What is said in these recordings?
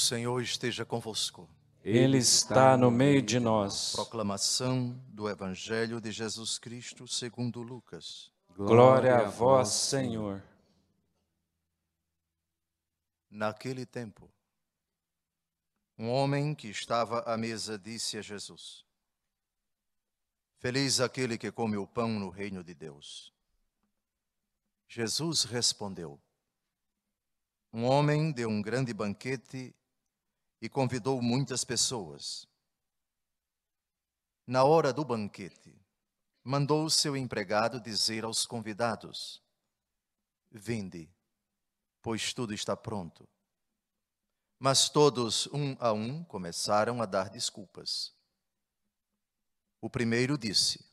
O Senhor esteja convosco. Ele está no meio de nós. Proclamação do Evangelho de Jesus Cristo segundo Lucas. Glória a vós, Senhor. Naquele tempo, um homem que estava à mesa disse a Jesus: Feliz aquele que come o pão no reino de Deus. Jesus respondeu: Um homem deu um grande banquete e convidou muitas pessoas. Na hora do banquete, mandou o seu empregado dizer aos convidados: Vinde, pois tudo está pronto. Mas todos, um a um, começaram a dar desculpas. O primeiro disse: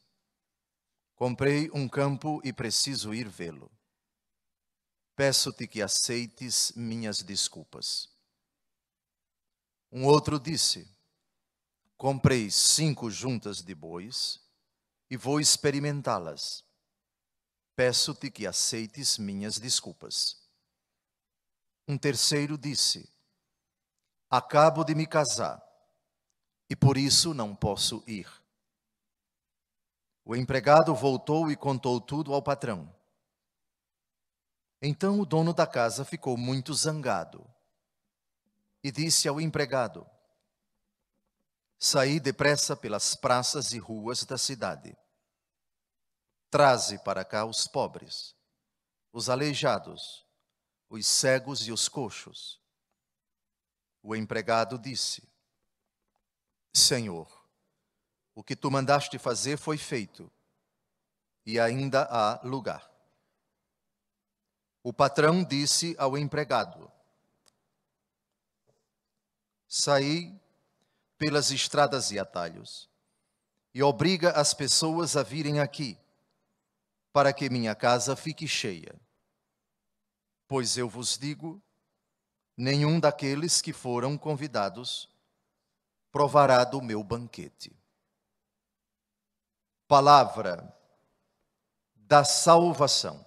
Comprei um campo e preciso ir vê-lo. Peço-te que aceites minhas desculpas. Um outro disse: Comprei cinco juntas de bois e vou experimentá-las. Peço-te que aceites minhas desculpas. Um terceiro disse: Acabo de me casar e por isso não posso ir. O empregado voltou e contou tudo ao patrão. Então o dono da casa ficou muito zangado e disse ao empregado: Saí depressa pelas praças e ruas da cidade. Traze para cá os pobres, os aleijados, os cegos e os coxos. O empregado disse: Senhor, o que tu mandaste fazer foi feito, e ainda há lugar. O patrão disse ao empregado: Saí pelas estradas e atalhos e obriga as pessoas a virem aqui, para que minha casa fique cheia. Pois eu vos digo: nenhum daqueles que foram convidados provará do meu banquete palavra da salvação.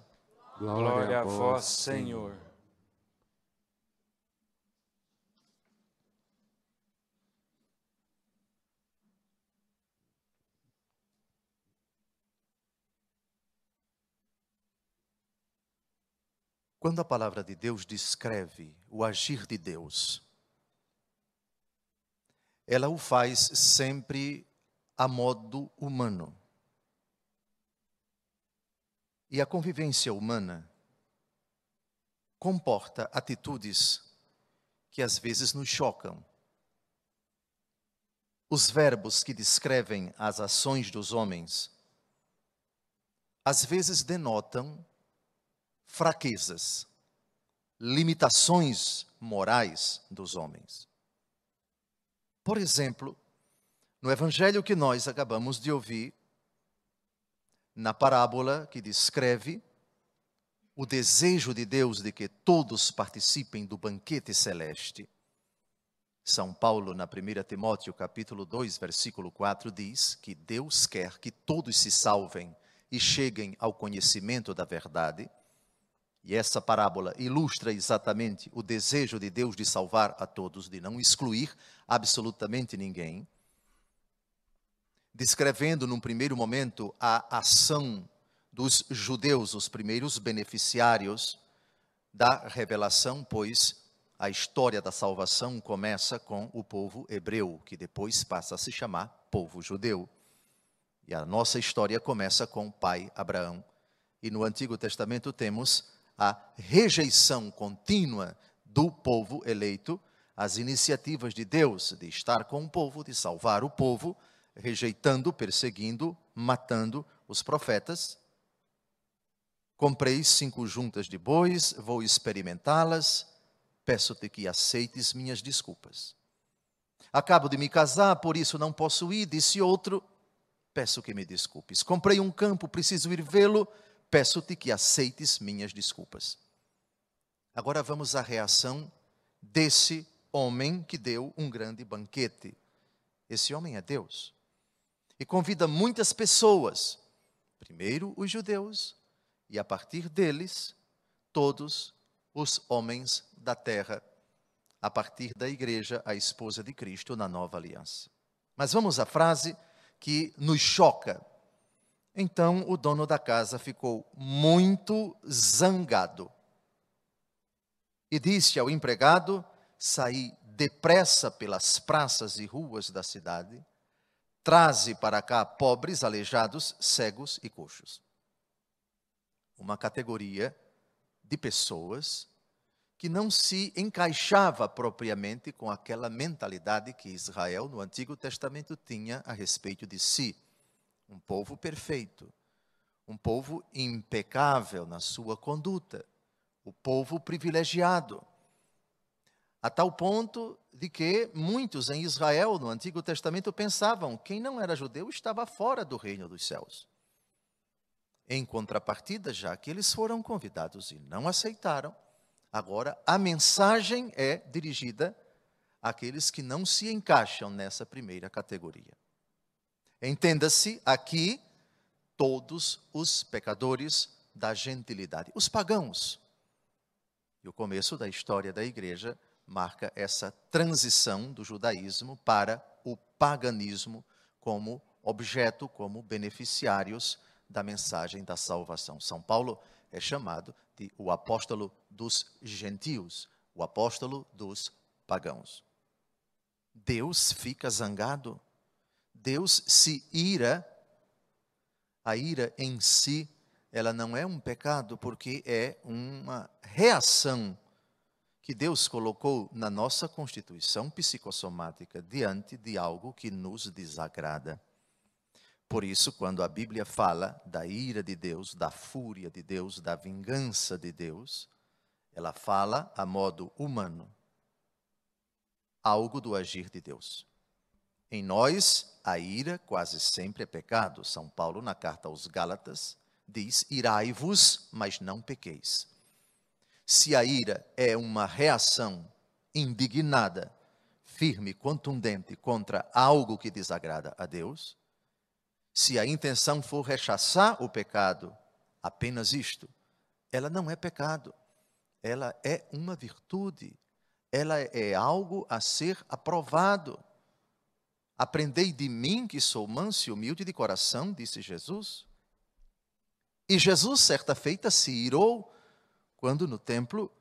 Glória a vós, Senhor. Quando a palavra de Deus descreve o agir de Deus, ela o faz sempre a modo humano. E a convivência humana comporta atitudes que às vezes nos chocam. Os verbos que descrevem as ações dos homens às vezes denotam fraquezas, limitações morais dos homens. Por exemplo, no evangelho que nós acabamos de ouvir, na parábola que descreve o desejo de Deus de que todos participem do banquete celeste. São Paulo, na 1 Timóteo, capítulo 2, versículo 4, diz que Deus quer que todos se salvem e cheguem ao conhecimento da verdade. E essa parábola ilustra exatamente o desejo de Deus de salvar a todos, de não excluir absolutamente ninguém descrevendo num primeiro momento a ação dos judeus, os primeiros beneficiários da revelação, pois a história da salvação começa com o povo hebreu, que depois passa a se chamar povo judeu. E a nossa história começa com o pai Abraão. E no Antigo Testamento temos a rejeição contínua do povo eleito às iniciativas de Deus de estar com o povo, de salvar o povo rejeitando, perseguindo, matando os profetas. Comprei cinco juntas de bois, vou experimentá-las, peço-te que aceites minhas desculpas. Acabo de me casar, por isso não posso ir, disse outro, peço que me desculpes. Comprei um campo, preciso ir vê-lo, peço-te que aceites minhas desculpas. Agora vamos à reação desse homem que deu um grande banquete. Esse homem é Deus e convida muitas pessoas, primeiro os judeus, e a partir deles, todos os homens da terra, a partir da igreja, a esposa de Cristo na nova aliança. Mas vamos à frase que nos choca. Então o dono da casa ficou muito zangado e disse ao empregado: Saí depressa pelas praças e ruas da cidade, traze para cá pobres, aleijados, cegos e coxos. Uma categoria de pessoas que não se encaixava propriamente com aquela mentalidade que Israel no Antigo Testamento tinha a respeito de si. Um povo perfeito, um povo impecável na sua conduta, o povo privilegiado. A tal ponto de que muitos em Israel, no Antigo Testamento, pensavam quem não era judeu estava fora do reino dos céus. Em contrapartida, já que eles foram convidados e não aceitaram, agora a mensagem é dirigida àqueles que não se encaixam nessa primeira categoria. Entenda-se aqui todos os pecadores da gentilidade, os pagãos, e o começo da história da igreja marca essa transição do judaísmo para o paganismo como objeto, como beneficiários da mensagem da salvação. São Paulo é chamado de o apóstolo dos gentios, o apóstolo dos pagãos. Deus fica zangado, Deus se ira. A ira em si ela não é um pecado porque é uma reação que Deus colocou na nossa constituição psicossomática diante de algo que nos desagrada. Por isso, quando a Bíblia fala da ira de Deus, da fúria de Deus, da vingança de Deus, ela fala a modo humano, algo do agir de Deus. Em nós, a ira quase sempre é pecado. São Paulo, na carta aos Gálatas, diz: irai-vos, mas não pequeis. Se a ira é uma reação indignada, firme, contundente contra algo que desagrada a Deus, se a intenção for rechaçar o pecado, apenas isto, ela não é pecado, ela é uma virtude, ela é algo a ser aprovado. Aprendei de mim que sou manso e humilde de coração, disse Jesus. E Jesus, certa feita, se irou quando no templo,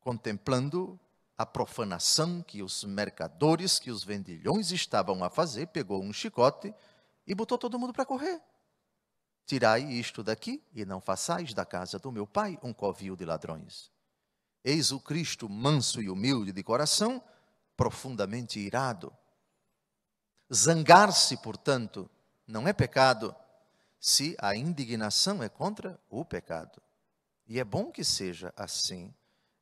contemplando a profanação que os mercadores, que os vendilhões estavam a fazer, pegou um chicote e botou todo mundo para correr. Tirai isto daqui e não façais da casa do meu pai um covil de ladrões. Eis o Cristo manso e humilde de coração, profundamente irado. Zangar-se, portanto, não é pecado, se a indignação é contra o pecado. E é bom que seja assim.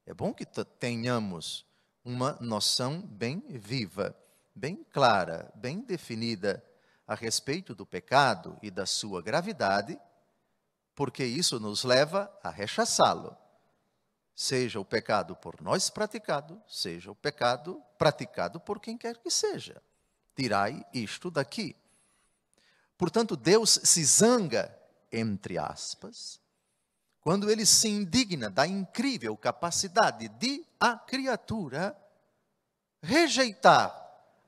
É bom que tenhamos uma noção bem viva, bem clara, bem definida a respeito do pecado e da sua gravidade, porque isso nos leva a rechaçá-lo. Seja o pecado por nós praticado, seja o pecado praticado por quem quer que seja. Tirai isto daqui. Portanto, Deus se zanga, entre aspas, quando ele se indigna da incrível capacidade de a criatura rejeitar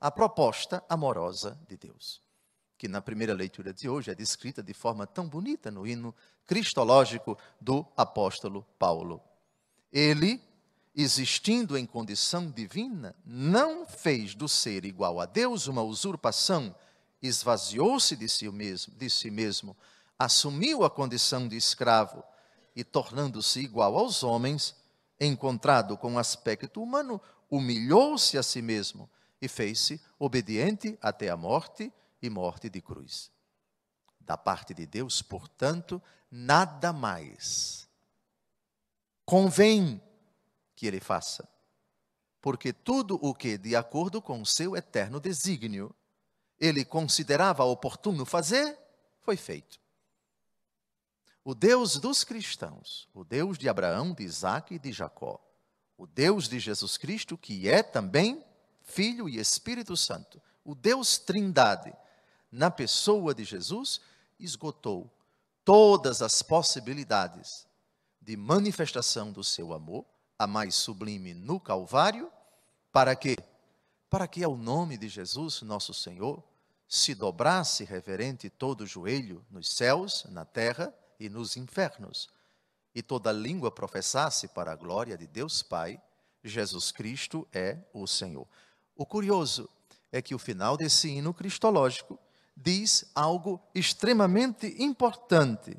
a proposta amorosa de Deus, que na primeira leitura de hoje é descrita de forma tão bonita no hino cristológico do apóstolo Paulo. Ele, existindo em condição divina, não fez do ser igual a Deus uma usurpação esvaziou-se de si mesmo, de si mesmo, assumiu a condição de escravo e tornando-se igual aos homens, encontrado com aspecto humano, humilhou-se a si mesmo e fez-se obediente até a morte e morte de cruz. Da parte de Deus, portanto, nada mais convém que ele faça, porque tudo o que, de acordo com o seu eterno desígnio, ele considerava oportuno fazer, foi feito. O Deus dos cristãos, o Deus de Abraão, de Isaac e de Jacó, o Deus de Jesus Cristo, que é também Filho e Espírito Santo, o Deus Trindade, na pessoa de Jesus, esgotou todas as possibilidades de manifestação do seu amor, a mais sublime no Calvário Para quê? Para que ao nome de Jesus, nosso Senhor, se dobrasse reverente todo joelho nos céus, na terra e nos infernos, e toda língua professasse para a glória de Deus Pai, Jesus Cristo é o Senhor. O curioso é que o final desse hino cristológico diz algo extremamente importante.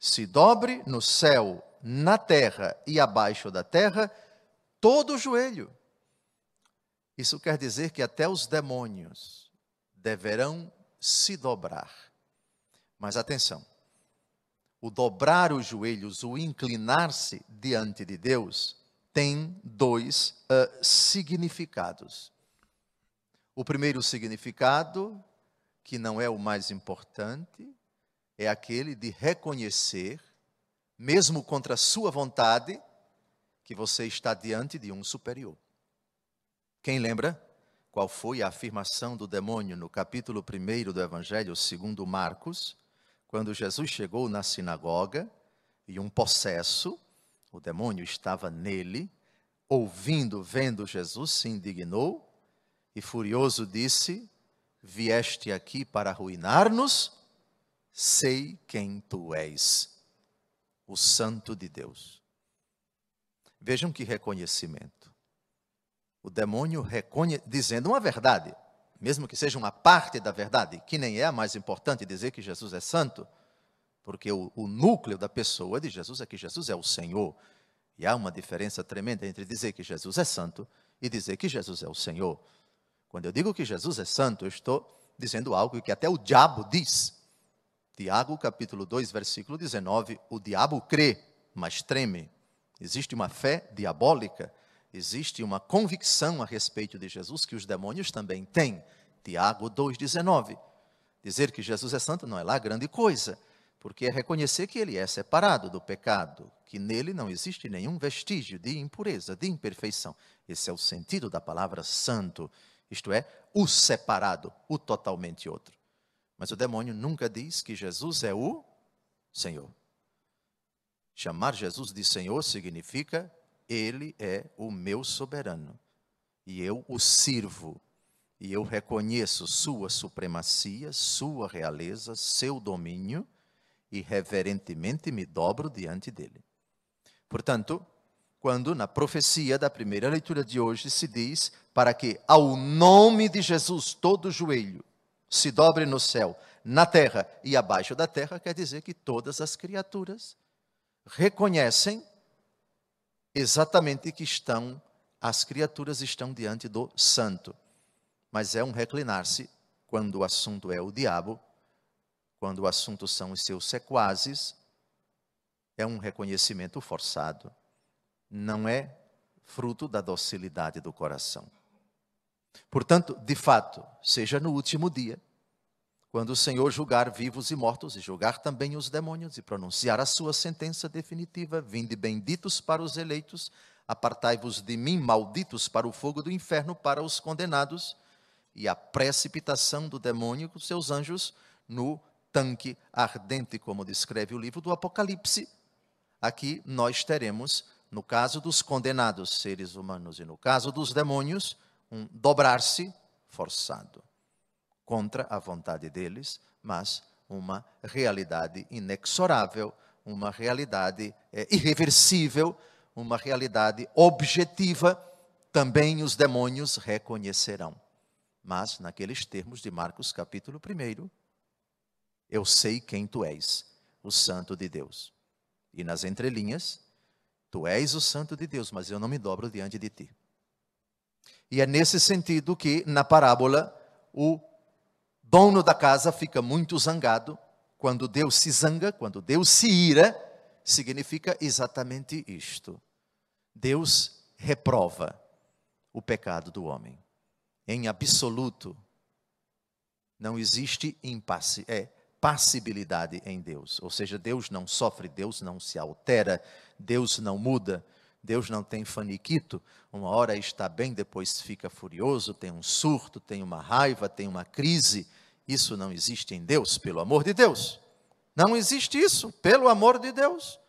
Se dobre no céu, na terra e abaixo da terra todo o joelho. Isso quer dizer que até os demônios deverão se dobrar. Mas atenção, o dobrar os joelhos, o inclinar-se diante de Deus, tem dois uh, significados. O primeiro significado, que não é o mais importante, é aquele de reconhecer, mesmo contra a sua vontade, que você está diante de um superior. Quem lembra qual foi a afirmação do demônio no capítulo 1 do Evangelho segundo Marcos, quando Jesus chegou na sinagoga e um possesso, o demônio estava nele, ouvindo, vendo Jesus, se indignou e furioso disse: Vieste aqui para arruinar-nos? Sei quem tu és, o Santo de Deus. Vejam que reconhecimento. O demônio reconhe... dizendo uma verdade, mesmo que seja uma parte da verdade, que nem é a mais importante dizer que Jesus é santo, porque o, o núcleo da pessoa de Jesus é que Jesus é o Senhor. E há uma diferença tremenda entre dizer que Jesus é santo e dizer que Jesus é o Senhor. Quando eu digo que Jesus é santo, eu estou dizendo algo que até o diabo diz. Tiago, capítulo 2, versículo 19: O diabo crê, mas treme. Existe uma fé diabólica, existe uma convicção a respeito de Jesus que os demônios também têm. Tiago 2,19. Dizer que Jesus é santo não é lá grande coisa, porque é reconhecer que ele é separado do pecado, que nele não existe nenhum vestígio de impureza, de imperfeição. Esse é o sentido da palavra santo isto é, o separado, o totalmente outro. Mas o demônio nunca diz que Jesus é o Senhor. Chamar Jesus de Senhor significa Ele é o meu soberano e eu o sirvo. E eu reconheço Sua supremacia, Sua realeza, seu domínio e reverentemente me dobro diante dele. Portanto, quando na profecia da primeira leitura de hoje se diz para que ao nome de Jesus todo joelho se dobre no céu, na terra e abaixo da terra, quer dizer que todas as criaturas reconhecem exatamente que estão as criaturas estão diante do santo. Mas é um reclinar-se quando o assunto é o diabo, quando o assunto são os seus sequazes, é um reconhecimento forçado não é fruto da docilidade do coração. Portanto, de fato, seja no último dia, quando o Senhor julgar vivos e mortos, e julgar também os demônios, e pronunciar a sua sentença definitiva: Vinde benditos para os eleitos, apartai-vos de mim, malditos para o fogo do inferno, para os condenados, e a precipitação do demônio com seus anjos no tanque ardente, como descreve o livro do Apocalipse. Aqui nós teremos no caso dos condenados seres humanos e no caso dos demônios, um dobrar-se forçado contra a vontade deles, mas uma realidade inexorável, uma realidade é, irreversível, uma realidade objetiva, também os demônios reconhecerão. Mas, naqueles termos de Marcos capítulo 1, eu sei quem tu és, o Santo de Deus. E nas entrelinhas, Tu és o Santo de Deus, mas eu não me dobro diante de ti. E é nesse sentido que, na parábola, o dono da casa fica muito zangado. Quando Deus se zanga, quando Deus se ira, significa exatamente isto. Deus reprova o pecado do homem. Em absoluto, não existe impasse, é passibilidade em Deus. Ou seja, Deus não sofre, Deus não se altera, Deus não muda, Deus não tem faniquito. Uma hora está bem, depois fica furioso, tem um surto, tem uma raiva, tem uma crise. Isso não existe em Deus, pelo amor de Deus. Não existe isso, pelo amor de Deus.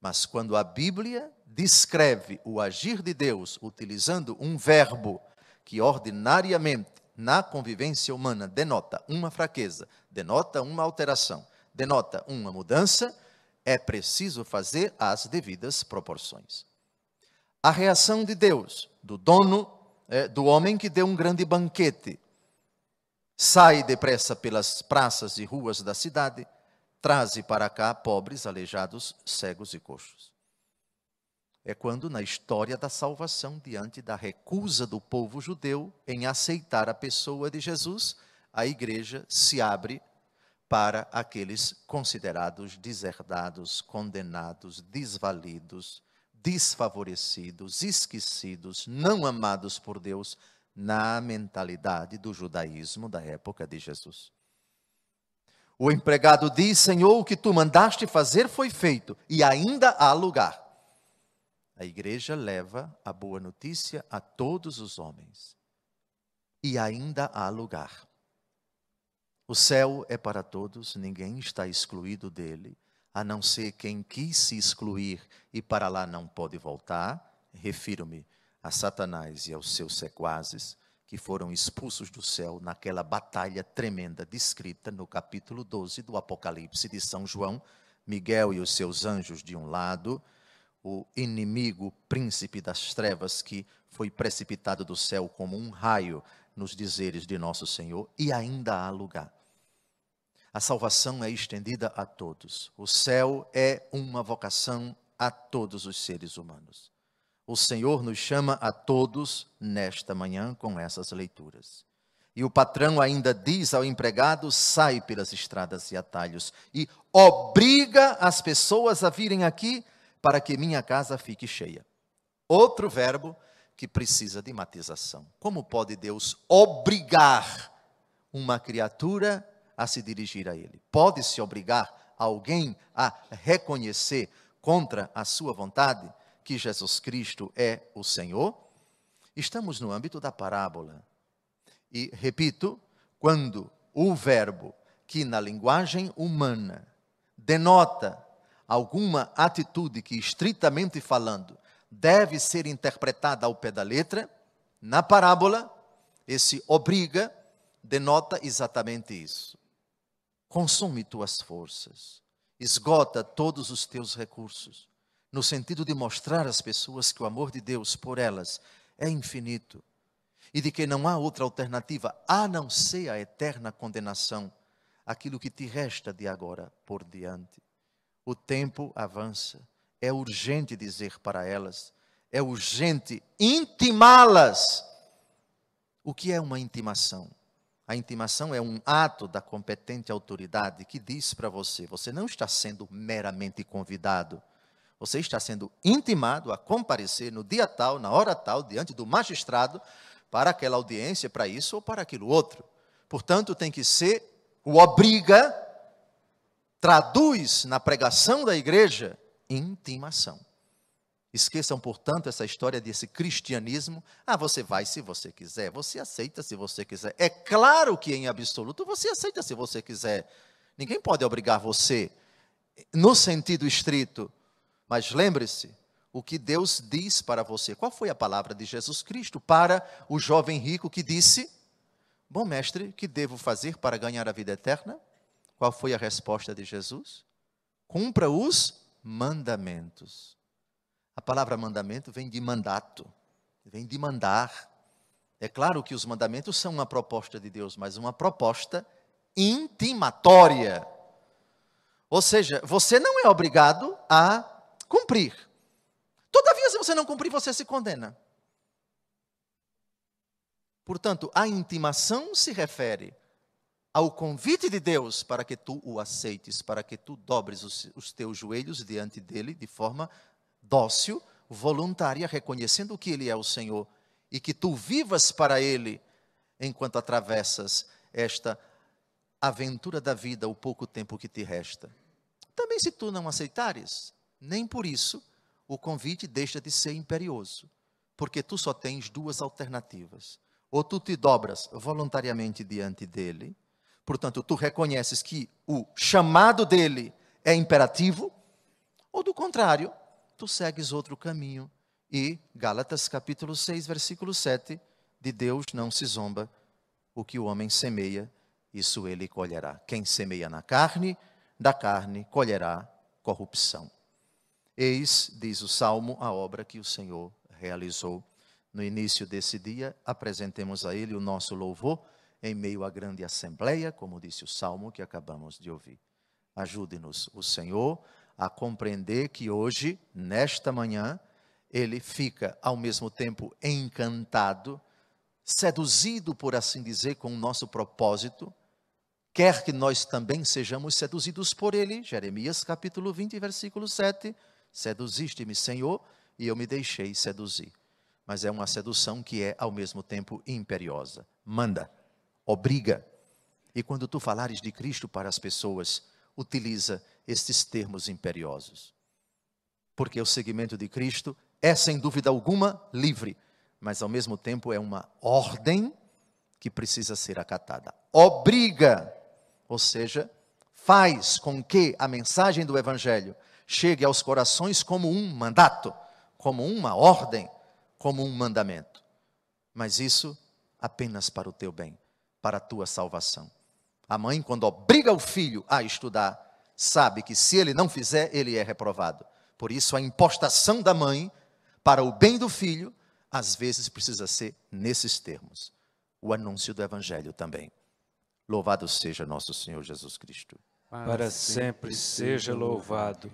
Mas quando a Bíblia descreve o agir de Deus utilizando um verbo que ordinariamente na convivência humana denota uma fraqueza, denota uma alteração, denota uma mudança, é preciso fazer as devidas proporções. A reação de Deus, do dono, é, do homem que deu um grande banquete, sai depressa pelas praças e ruas da cidade, traze para cá pobres, aleijados, cegos e coxos. É quando, na história da salvação, diante da recusa do povo judeu em aceitar a pessoa de Jesus, a igreja se abre para aqueles considerados deserdados, condenados, desvalidos, desfavorecidos, esquecidos, não amados por Deus, na mentalidade do judaísmo da época de Jesus. O empregado diz: Senhor, o que tu mandaste fazer foi feito, e ainda há lugar. A igreja leva a boa notícia a todos os homens, e ainda há lugar. O céu é para todos, ninguém está excluído dele, a não ser quem quis se excluir e para lá não pode voltar. Refiro-me a Satanás e aos seus sequazes, que foram expulsos do céu naquela batalha tremenda descrita no capítulo 12 do Apocalipse de São João. Miguel e os seus anjos de um lado, o inimigo, príncipe das trevas, que foi precipitado do céu como um raio nos dizeres de nosso Senhor, e ainda há lugar. A salvação é estendida a todos. O céu é uma vocação a todos os seres humanos. O Senhor nos chama a todos nesta manhã com essas leituras. E o patrão ainda diz ao empregado: sai pelas estradas e atalhos e obriga as pessoas a virem aqui para que minha casa fique cheia. Outro verbo que precisa de matização. Como pode Deus obrigar uma criatura a se dirigir a Ele? Pode-se obrigar alguém a reconhecer contra a sua vontade? que Jesus Cristo é o Senhor, estamos no âmbito da parábola. E, repito, quando o verbo que na linguagem humana denota alguma atitude que, estritamente falando, deve ser interpretada ao pé da letra, na parábola, esse obriga denota exatamente isso. Consome tuas forças, esgota todos os teus recursos, no sentido de mostrar às pessoas que o amor de Deus por elas é infinito e de que não há outra alternativa a não ser a eterna condenação, aquilo que te resta de agora por diante. O tempo avança, é urgente dizer para elas, é urgente intimá-las. O que é uma intimação? A intimação é um ato da competente autoridade que diz para você: você não está sendo meramente convidado, você está sendo intimado a comparecer no dia tal, na hora tal, diante do magistrado, para aquela audiência, para isso ou para aquilo outro. Portanto, tem que ser o obriga, traduz na pregação da igreja intimação. Esqueçam, portanto, essa história desse cristianismo. Ah, você vai se você quiser, você aceita se você quiser. É claro que em absoluto você aceita se você quiser. Ninguém pode obrigar você, no sentido estrito, mas lembre-se, o que Deus diz para você. Qual foi a palavra de Jesus Cristo para o jovem rico que disse: Bom mestre, que devo fazer para ganhar a vida eterna? Qual foi a resposta de Jesus? Cumpra os mandamentos. A palavra mandamento vem de mandato, vem de mandar. É claro que os mandamentos são uma proposta de Deus, mas uma proposta intimatória. Ou seja, você não é obrigado a cumprir. Todavia, se você não cumprir, você se condena. Portanto, a intimação se refere ao convite de Deus para que tu o aceites, para que tu dobres os, os, teus joelhos diante dele de forma dócil, voluntária, reconhecendo que ele é o Senhor e que tu vivas para ele enquanto atravessas esta aventura da vida, o pouco tempo que te resta. Também se tu não aceitares, nem por isso o convite deixa de ser imperioso, porque tu só tens duas alternativas. Ou tu te dobras voluntariamente diante dele, portanto, tu reconheces que o chamado dele é imperativo, ou do contrário, tu segues outro caminho. E Gálatas capítulo 6, versículo 7, de Deus não se zomba, o que o homem semeia, isso ele colherá. Quem semeia na carne, da carne colherá corrupção. Eis, diz o Salmo, a obra que o Senhor realizou. No início desse dia, apresentemos a Ele o nosso louvor em meio à grande assembleia, como disse o Salmo que acabamos de ouvir. Ajude-nos, o Senhor, a compreender que hoje, nesta manhã, Ele fica ao mesmo tempo encantado, seduzido, por assim dizer, com o nosso propósito, quer que nós também sejamos seduzidos por Ele. Jeremias capítulo 20, versículo 7. Seduziste-me, Senhor, e eu me deixei seduzir. Mas é uma sedução que é ao mesmo tempo imperiosa. Manda, obriga. E quando tu falares de Cristo para as pessoas, utiliza estes termos imperiosos. Porque o seguimento de Cristo é, sem dúvida alguma, livre, mas ao mesmo tempo é uma ordem que precisa ser acatada. Obriga, ou seja, faz com que a mensagem do Evangelho chegue aos corações como um mandato, como uma ordem, como um mandamento. Mas isso apenas para o teu bem, para a tua salvação. A mãe, quando obriga o filho a estudar, sabe que se ele não fizer, ele é reprovado. Por isso, a impostação da mãe para o bem do filho, às vezes precisa ser nesses termos. O anúncio do evangelho também. Louvado seja nosso Senhor Jesus Cristo. Para sempre seja louvado.